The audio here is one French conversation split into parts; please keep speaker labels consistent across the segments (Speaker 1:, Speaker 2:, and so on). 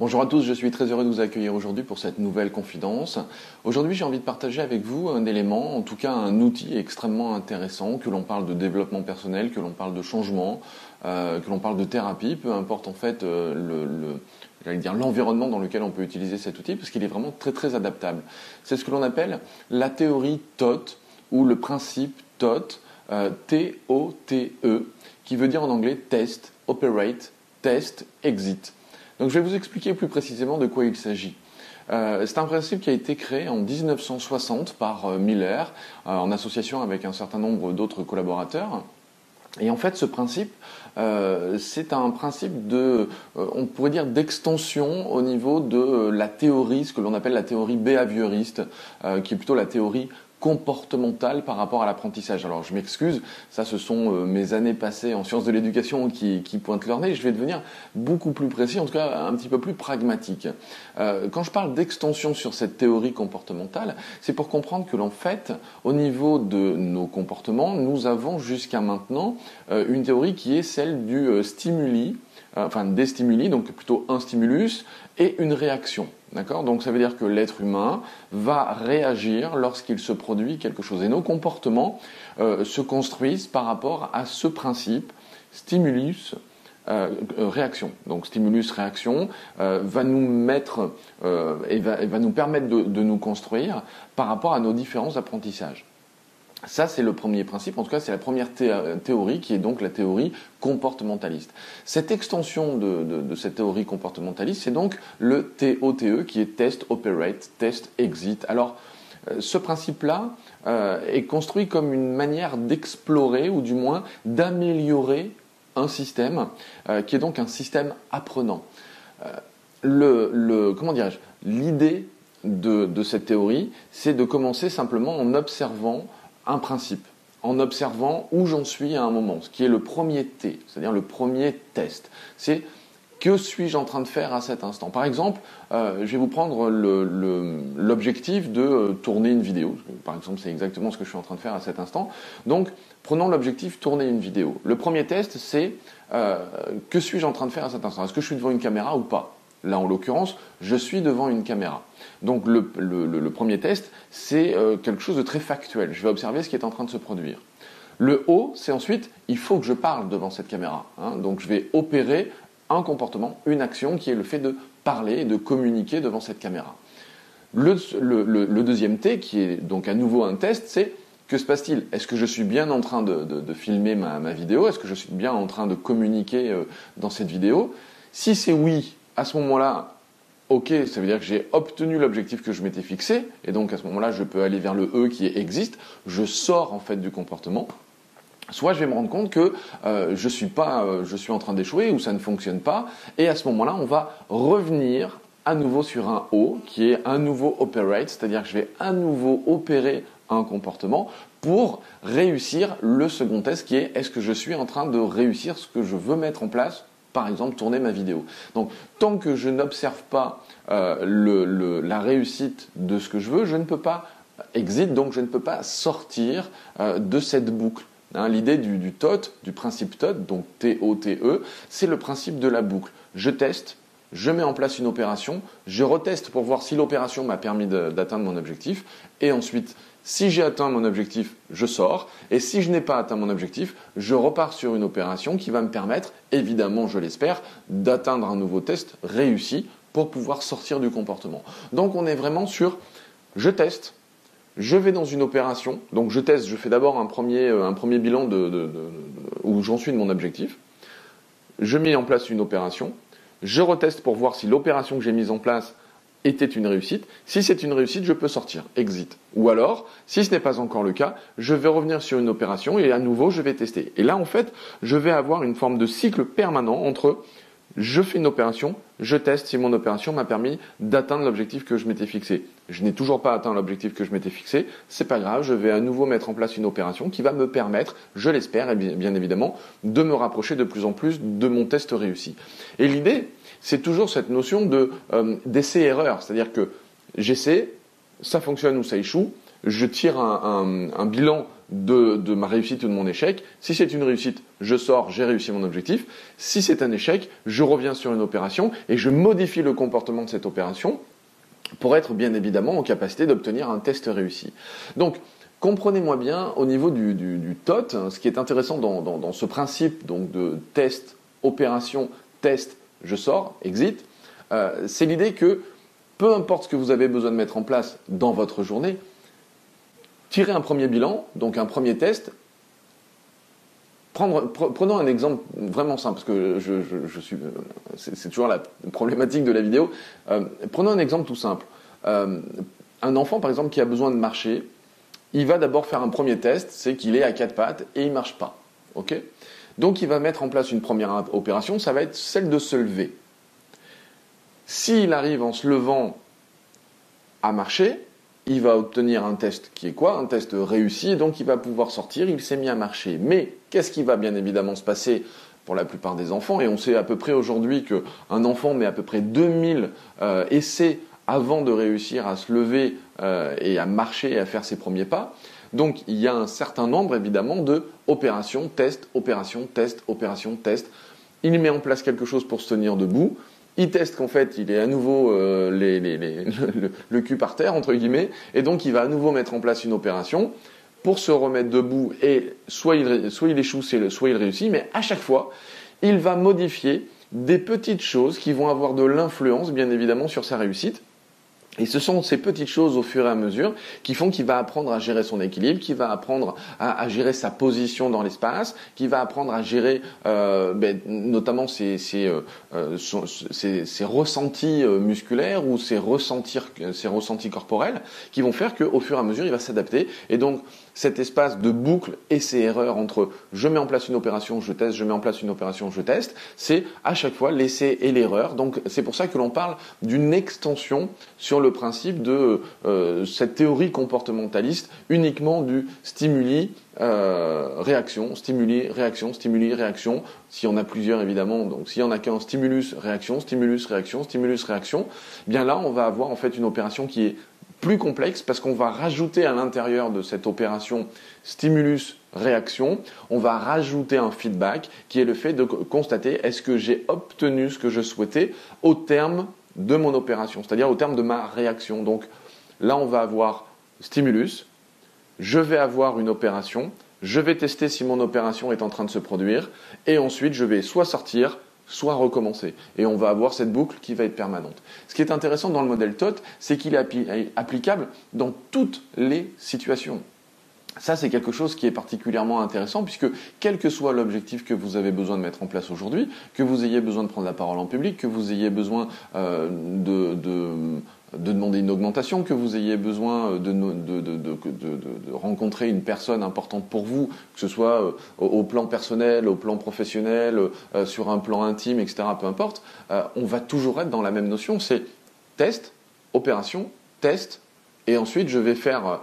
Speaker 1: Bonjour à tous, je suis très heureux de vous accueillir aujourd'hui pour cette nouvelle confidence. Aujourd'hui, j'ai envie de partager avec vous un élément, en tout cas un outil extrêmement intéressant, que l'on parle de développement personnel, que l'on parle de changement, euh, que l'on parle de thérapie, peu importe en fait euh, l'environnement dans lequel on peut utiliser cet outil, parce qu'il est vraiment très très adaptable. C'est ce que l'on appelle la théorie TOT ou le principe TOT, euh, T-O-T-E, qui veut dire en anglais test, operate, test, exit. Donc je vais vous expliquer plus précisément de quoi il s'agit. Euh, c'est un principe qui a été créé en 1960 par euh, Miller euh, en association avec un certain nombre d'autres collaborateurs. Et en fait, ce principe, c'est un principe de, on pourrait dire, d'extension au niveau de la théorie, ce que l'on appelle la théorie behavioriste, qui est plutôt la théorie comportemental par rapport à l'apprentissage. Alors je m'excuse, ça ce sont euh, mes années passées en sciences de l'éducation qui, pointent leur nez, je vais devenir beaucoup plus précis, en tout cas un petit peu plus pragmatique. Euh, quand je parle d'extension sur cette théorie comportementale, c'est pour comprendre que l'en fait, au niveau de nos comportements, nous avons jusqu'à maintenant euh, une théorie qui est celle du stimuli, enfin des stimuli, donc plutôt un stimulus et une réaction. D'accord? Donc ça veut dire que l'être humain va réagir lorsqu'il se produit quelque chose. Et nos comportements euh, se construisent par rapport à ce principe stimulus euh, euh, réaction. Donc stimulus réaction va nous mettre et va, nous permettre de, nous construire par rapport à nos différents apprentissages. Ça, c'est le premier principe, en tout cas, c'est la première théorie qui est donc la théorie comportementaliste. Cette extension de, cette théorie comportementaliste, c'est donc le TOTE qui est Test, Operate, Test, Exit. Alors, euh, ce principe-là euh, est construit comme une manière d'explorer ou du moins d'améliorer un système euh, qui est donc un système apprenant. le, comment dirais-je? L'idée de cette théorie, c'est de commencer simplement en observant un principe en observant où j'en suis à un moment, ce qui est le premier T, c'est-à-dire le premier test. C'est que suis-je en train de faire à cet instant? Par exemple, euh, je vais vous prendre l'objectif de euh, tourner une vidéo. Par exemple, c'est exactement ce que je suis en train de faire à cet instant. Donc, prenons l'objectif tourner une vidéo. Le premier test, c'est euh, que suis-je en train de faire à cet instant? Est-ce que je suis devant une caméra ou pas? Là, en l'occurrence, je suis devant une caméra. Donc le, premier test, c'est euh, quelque chose de très factuel. Je vais observer ce qui est en train de se produire. Le O, c'est ensuite, il faut que je parle devant cette caméra. Hein. Donc je vais opérer un comportement, une action qui est le fait de parler et de communiquer devant cette caméra. Le, deuxième T, qui est donc à nouveau un test, c'est que se passe-t-il? Est-ce que je suis bien en train de, filmer ma, vidéo? Est-ce que je suis bien en train de communiquer euh, dans cette vidéo? Si c'est oui, à ce moment-là, ok, ça veut dire que j'ai obtenu l'objectif que je m'étais fixé, et donc à ce moment-là, je peux aller vers le E qui existe, je sors en fait du comportement. Soit je vais me rendre compte que euh, je suis pas, euh, je suis en train d'échouer ou ça ne fonctionne pas, et à ce moment-là, on va revenir à nouveau sur un O qui est un nouveau operate, c'est-à-dire que je vais à nouveau opérer un comportement pour réussir le second test qui est est-ce que je suis en train de réussir ce que je veux mettre en place par exemple, tourner ma vidéo. Donc, tant que je n'observe pas euh, la réussite de ce que je veux, je ne peux pas exit, donc je ne peux pas sortir euh, de cette boucle. Hein, l'idée du, du, TOT, du principe TOT, donc T-O-T-E, c'est le principe de la boucle. Je teste, je mets en place une opération, je reteste pour voir si l'opération m'a permis d'atteindre mon objectif, et ensuite, si j'ai atteint mon objectif, je sors, et si je n'ai pas atteint mon objectif, je repars sur une opération qui va me permettre, évidemment, je l'espère, d'atteindre un nouveau test réussi pour pouvoir sortir du comportement. Donc on est vraiment sur je teste, je vais dans une opération, donc je teste, je fais d'abord un premier, euh, bilan de où j'en suis de mon objectif, je mets en place une opération, je reteste pour voir si l'opération que j'ai mise en place était une réussite. Si c'est une réussite, je peux sortir, exit. Ou alors, si ce n'est pas encore le cas, je vais revenir sur une opération et à nouveau, je vais tester. Et là, en fait, je vais avoir une forme de cycle permanent entre je fais une opération, je teste si mon opération m'a permis d'atteindre l'objectif que je m'étais fixé. Je n'ai toujours pas atteint l'objectif que je m'étais fixé, c'est pas grave, je vais à nouveau mettre en place une opération qui va me permettre, je l'espère, bien évidemment, de me rapprocher de plus en plus de mon test réussi. Et l'idée, c'est toujours cette notion de euh, d'essai-erreur, c'est-à-dire que j'essaie, ça fonctionne ou ça échoue, je tire un, bilan de, ma réussite ou de mon échec. Si c'est une réussite, je sors, j'ai réussi mon objectif. Si c'est un échec, je reviens sur une opération et je modifie le comportement de cette opération pour être bien évidemment en capacité d'obtenir un test réussi. Donc, comprenez-moi bien au niveau du, du, TOT, hein, ce qui est intéressant dans, ce principe donc de test, opération, test, je sors, exit, euh, c'est l'idée que peu importe ce que vous avez besoin de mettre en place dans votre journée, tirez un premier bilan, donc un premier test, prenons un exemple vraiment simple, parce que je, suis, c'est toujours la problématique de la vidéo. Euh, prenons un exemple tout simple. Euh, un enfant, par exemple, qui a besoin de marcher, il va d'abord faire un premier test, c'est qu'il est à quatre pattes et il marche pas. Donc il va mettre en place une première opération, ça va être celle de se lever. S'il arrive en se levant à marcher, il va obtenir un test qui est quoi? Un test réussi, donc il va pouvoir sortir, il s'est mis à marcher. Mais qu'est-ce qui va bien évidemment se passer pour la plupart des enfants? Et on sait à peu près aujourd'hui qu'un enfant met à peu près 2000 euh, essais avant de réussir à se lever euh, et à marcher et à faire ses premiers pas. Donc il y a un certain nombre évidemment de opérations, test, opération, test, opération, test. Il met en place quelque chose pour se tenir debout il teste qu'en fait il est à nouveau euh, le, cul par terre entre guillemets, et donc il va à nouveau mettre en place une opération pour se remettre debout et soit il, soit il échoue, soit il réussit, mais à chaque fois il va modifier des petites choses qui vont avoir de l'influence bien évidemment sur sa réussite. Et ce sont ces petites choses au fur et à mesure qui font qu'il va apprendre à gérer son équilibre, qu'il va apprendre à, gérer sa position dans l'espace, qu'il va apprendre à gérer euh, ben, notamment ses, ses, euh, euh ses, ressentis musculaires ou ses ressentis, ses ressentis corporels qui vont faire qu'au fur et à mesure il va s'adapter. Et donc cet espace de boucle et ces erreurs entre je mets en place une opération, je teste, je mets en place une opération, je teste, c'est à chaque fois l'essai et l'erreur. Donc c'est pour ça que l'on parle d'une extension sur le principe de euh, cette théorie comportementaliste uniquement du stimuli euh, réaction, stimuli, réaction, stimuli, réaction. Si on a plusieurs évidemment, donc s'il y en a qu'un stimulus, réaction, stimulus, réaction, stimulus, réaction, bien là on va avoir en fait une opération qui est plus complexe parce qu'on va rajouter à l'intérieur de cette opération stimulus-réaction, on va rajouter un feedback qui est le fait de constater est-ce que j'ai obtenu ce que je souhaitais au terme de mon opération, c'est-à-dire au terme de ma réaction. Donc là, on va avoir stimulus, je vais avoir une opération, je vais tester si mon opération est en train de se produire, et ensuite je vais soit sortir, soit recommencer. Et on va avoir cette boucle qui va être permanente. Ce qui est intéressant dans le modèle TOT, c'est qu'il est applicable dans toutes les situations. Ça, c'est quelque chose qui est particulièrement intéressant puisque quel que soit l'objectif que vous avez besoin de mettre en place aujourd'hui, que vous ayez besoin de prendre la parole en public, que vous ayez besoin euh, de, de demander une augmentation, que vous ayez besoin de, de, de, rencontrer une personne importante pour vous, que ce soit euh, au, plan personnel, au plan professionnel, euh, sur un plan intime, etc., peu importe, euh, on va toujours être dans la même notion, c'est test, opération, test, et ensuite je vais faire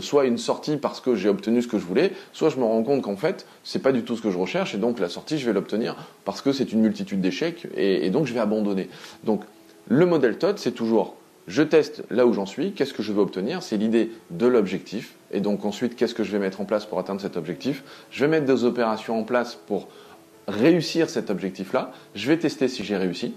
Speaker 1: soit une sortie parce que j'ai obtenu ce que je voulais, soit je me rends compte qu'en fait c'est pas du tout ce que je recherche et donc la sortie je vais l'obtenir parce que c'est une multitude d'échecs et, donc je vais abandonner. Donc le modèle TOD c'est toujours je teste là où j'en suis, qu'est-ce que je veux obtenir, c'est l'idée de l'objectif, et donc ensuite qu'est-ce que je vais mettre en place pour atteindre cet objectif. Je vais mettre des opérations en place pour réussir cet objectif-là, je vais tester si j'ai réussi,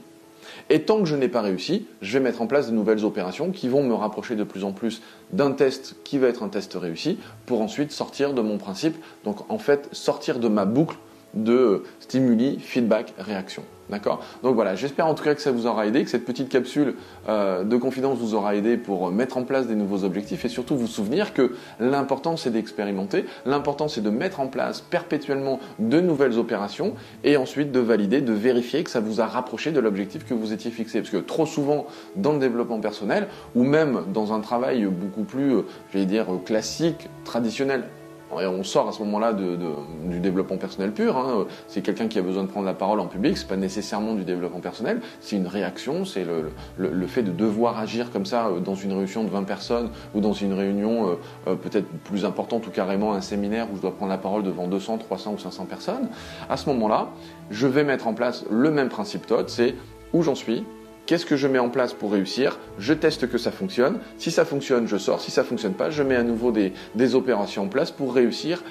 Speaker 1: et tant que je n'ai pas réussi, je vais mettre en place de nouvelles opérations qui vont me rapprocher de plus en plus d'un test qui va être un test réussi, pour ensuite sortir de mon principe, donc en fait sortir de ma boucle de stimuli, feedback, réaction. D'accord? Donc voilà, j'espère en tout cas que ça vous aura aidé, que cette petite capsule euh, de confidence vous aura aidé pour mettre en place des nouveaux objectifs et surtout vous souvenir que l'important c'est d'expérimenter, l'important c'est de mettre en place perpétuellement de nouvelles opérations et ensuite de valider, de vérifier que ça vous a rapproché de l'objectif que vous étiez fixé. Parce que trop souvent dans le développement personnel ou même dans un travail beaucoup plus, euh, j'allais dire, classique, traditionnel, on sort à ce moment-là du développement personnel pur. Hein. C'est quelqu'un qui a besoin de prendre la parole en public, c'est pas nécessairement du développement personnel, c'est une réaction, c'est le, fait de devoir agir comme ça euh, dans une réunion de 20 personnes ou dans une réunion euh, euh, peut-être plus importante ou carrément un séminaire où je dois prendre la parole devant 200, 300 ou 500 personnes. À ce moment-là, je vais mettre en place le même principe TOD, c'est où j'en suis, Qu'est-ce que je mets en place pour réussir? Je teste que ça fonctionne. Si ça fonctionne, je sors. Si ça fonctionne pas, je mets à nouveau des, opérations en place pour réussir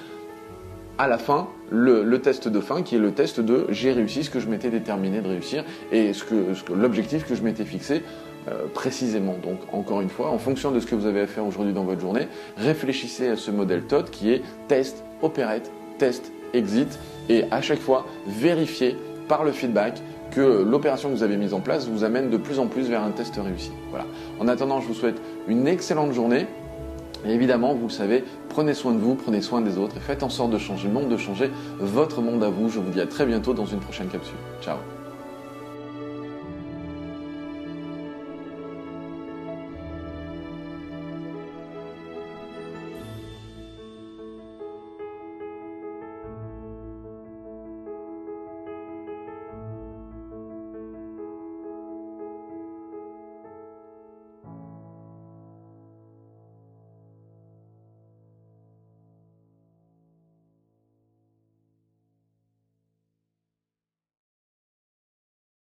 Speaker 1: à la fin le, test de fin qui est le test de j'ai réussi ce que je m'étais déterminé de réussir et que, l'objectif que je m'étais fixé euh, précisément. Donc encore une fois, en fonction de ce que vous avez à faire aujourd'hui dans votre journée, réfléchissez à ce modèle TOD qui est test, opérette, test, exit et à chaque fois vérifiez par le feedback que l'opération que vous avez mise en place vous amène de plus en plus vers un test réussi. Voilà. En attendant, je vous souhaite une excellente journée. Et évidemment, vous le savez, prenez soin de vous, prenez soin des autres et faites en sorte de changer le monde, de changer votre monde à vous. Je vous dis à très bientôt dans une prochaine capsule. Ciao